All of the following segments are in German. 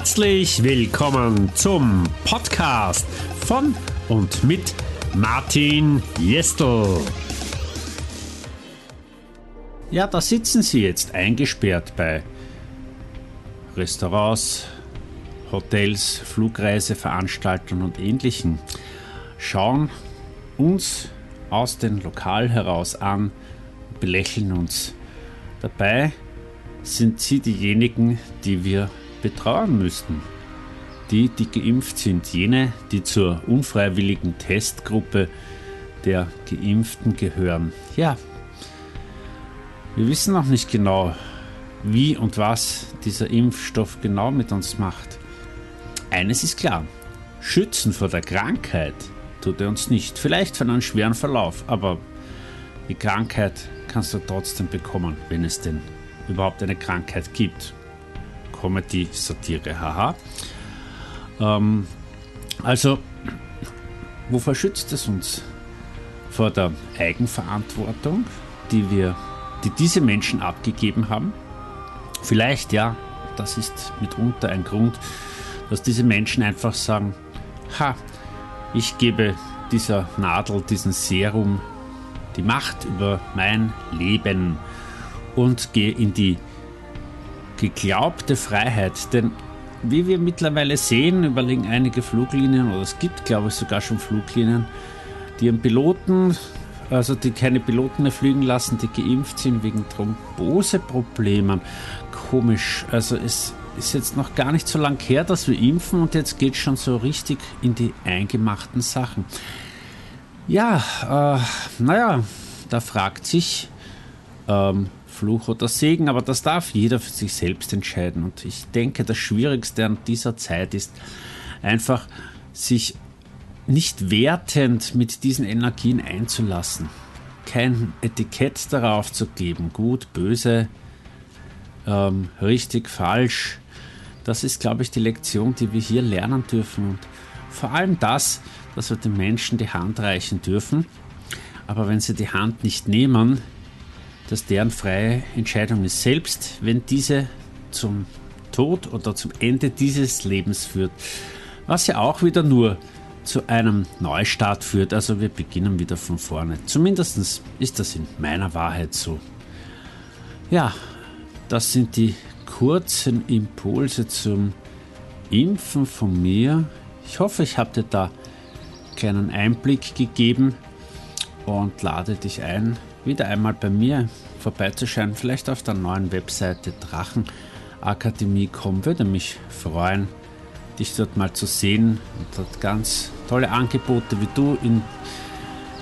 Herzlich willkommen zum Podcast von und mit Martin Jestel. Ja, da sitzen Sie jetzt eingesperrt bei Restaurants, Hotels, Flugreiseveranstaltern und ähnlichen. Schauen uns aus dem Lokal heraus an, belächeln uns. Dabei sind sie diejenigen, die wir betrauern müssten. Die, die geimpft sind, jene, die zur unfreiwilligen Testgruppe der Geimpften gehören. Ja, wir wissen noch nicht genau, wie und was dieser Impfstoff genau mit uns macht. Eines ist klar, schützen vor der Krankheit tut er uns nicht. Vielleicht von einem schweren Verlauf, aber die Krankheit kannst du trotzdem bekommen, wenn es denn überhaupt eine Krankheit gibt. Comedy-Satire, haha. Ähm, also, wovor schützt es uns? Vor der Eigenverantwortung, die wir, die diese Menschen abgegeben haben? Vielleicht ja, das ist mitunter ein Grund, dass diese Menschen einfach sagen, ha, ich gebe dieser Nadel, diesem Serum die Macht über mein Leben und gehe in die geglaubte Freiheit. Denn wie wir mittlerweile sehen, überlegen einige Fluglinien, oder es gibt, glaube ich, sogar schon Fluglinien, die ihren Piloten, also die keine Piloten mehr fliegen lassen, die geimpft sind wegen Thromboseproblemen. Komisch. Also es ist jetzt noch gar nicht so lang her, dass wir impfen und jetzt geht es schon so richtig in die eingemachten Sachen. Ja, äh, naja, da fragt sich, ähm, Fluch oder Segen, aber das darf jeder für sich selbst entscheiden. Und ich denke, das Schwierigste an dieser Zeit ist einfach, sich nicht wertend mit diesen Energien einzulassen. Kein Etikett darauf zu geben, gut, böse, ähm, richtig, falsch. Das ist, glaube ich, die Lektion, die wir hier lernen dürfen. Und vor allem das, dass wir den Menschen die Hand reichen dürfen. Aber wenn sie die Hand nicht nehmen, dass deren freie Entscheidung ist. Selbst wenn diese zum Tod oder zum Ende dieses Lebens führt, was ja auch wieder nur zu einem Neustart führt. Also wir beginnen wieder von vorne. Zumindest ist das in meiner Wahrheit so. Ja, das sind die kurzen Impulse zum Impfen von mir. Ich hoffe, ich habe dir da einen kleinen Einblick gegeben und lade dich ein, wieder einmal bei mir vorbeizuschauen, vielleicht auf der neuen Webseite Drachenakademie.com. Würde mich freuen, dich dort mal zu sehen und dort ganz tolle Angebote, wie du in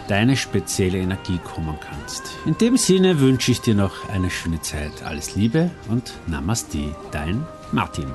deine spezielle Energie kommen kannst. In dem Sinne wünsche ich dir noch eine schöne Zeit. Alles Liebe und Namaste, dein Martin.